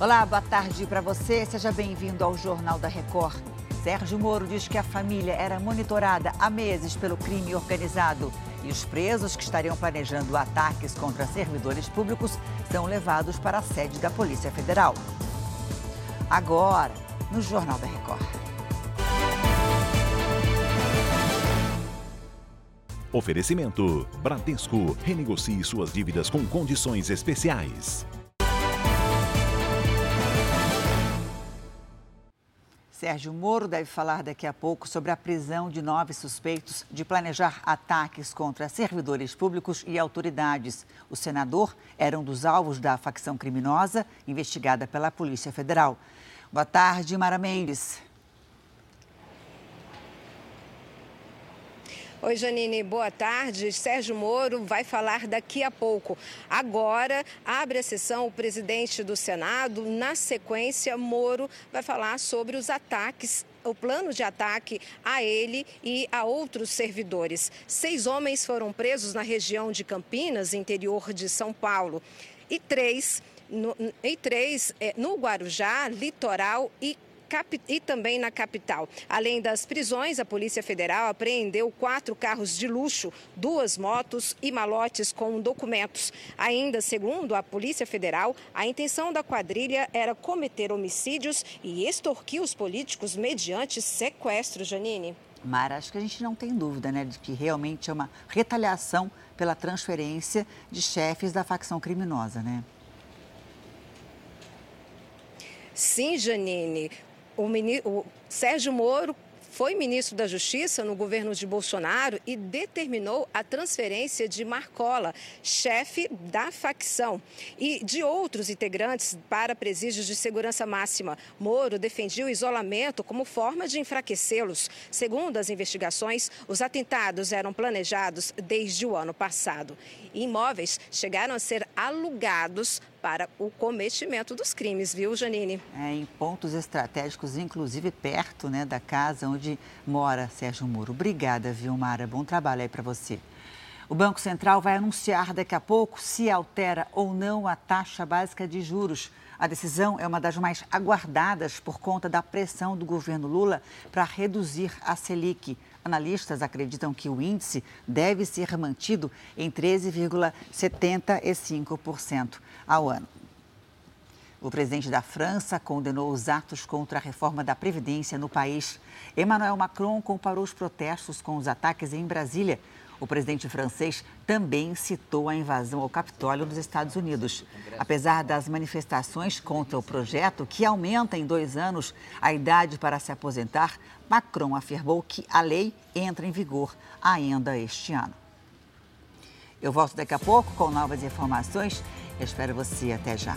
Olá, boa tarde para você. Seja bem-vindo ao Jornal da Record. Sérgio Moro diz que a família era monitorada há meses pelo crime organizado e os presos que estariam planejando ataques contra servidores públicos são levados para a sede da Polícia Federal. Agora, no Jornal da Record. Oferecimento: Bradesco. Renegocie suas dívidas com condições especiais. Sérgio Moro deve falar daqui a pouco sobre a prisão de nove suspeitos de planejar ataques contra servidores públicos e autoridades. O senador era um dos alvos da facção criminosa investigada pela Polícia Federal. Boa tarde, Mara Mendes. Oi, Janine, boa tarde. Sérgio Moro vai falar daqui a pouco. Agora, abre a sessão o presidente do Senado. Na sequência, Moro vai falar sobre os ataques o plano de ataque a ele e a outros servidores. Seis homens foram presos na região de Campinas, interior de São Paulo, e três, no, e três é, no Guarujá, Litoral e e também na capital. Além das prisões, a Polícia Federal apreendeu quatro carros de luxo, duas motos e malotes com documentos. Ainda segundo a Polícia Federal, a intenção da quadrilha era cometer homicídios e extorquir os políticos mediante sequestro, Janine. Mara, acho que a gente não tem dúvida, né, de que realmente é uma retaliação pela transferência de chefes da facção criminosa, né? Sim, Janine o, o Sérgio Moro foi ministro da Justiça no governo de Bolsonaro e determinou a transferência de Marcola, chefe da facção, e de outros integrantes para presídios de segurança máxima. Moro defendia o isolamento como forma de enfraquecê-los. Segundo as investigações, os atentados eram planejados desde o ano passado. Imóveis chegaram a ser alugados para o cometimento dos crimes, viu, Janine? É, em pontos estratégicos, inclusive perto né, da casa onde mora Sérgio Moro. Obrigada, Vilmara. Bom trabalho aí para você. O Banco Central vai anunciar daqui a pouco se altera ou não a taxa básica de juros. A decisão é uma das mais aguardadas por conta da pressão do governo Lula para reduzir a Selic. Analistas acreditam que o índice deve ser mantido em 13,75% ao ano. O presidente da França condenou os atos contra a reforma da Previdência no país. Emmanuel Macron comparou os protestos com os ataques em Brasília. O presidente francês também citou a invasão ao Capitólio nos Estados Unidos. Apesar das manifestações contra o projeto, que aumenta em dois anos a idade para se aposentar, Macron afirmou que a lei entra em vigor ainda este ano. Eu volto daqui a pouco com novas informações. Eu espero você até já.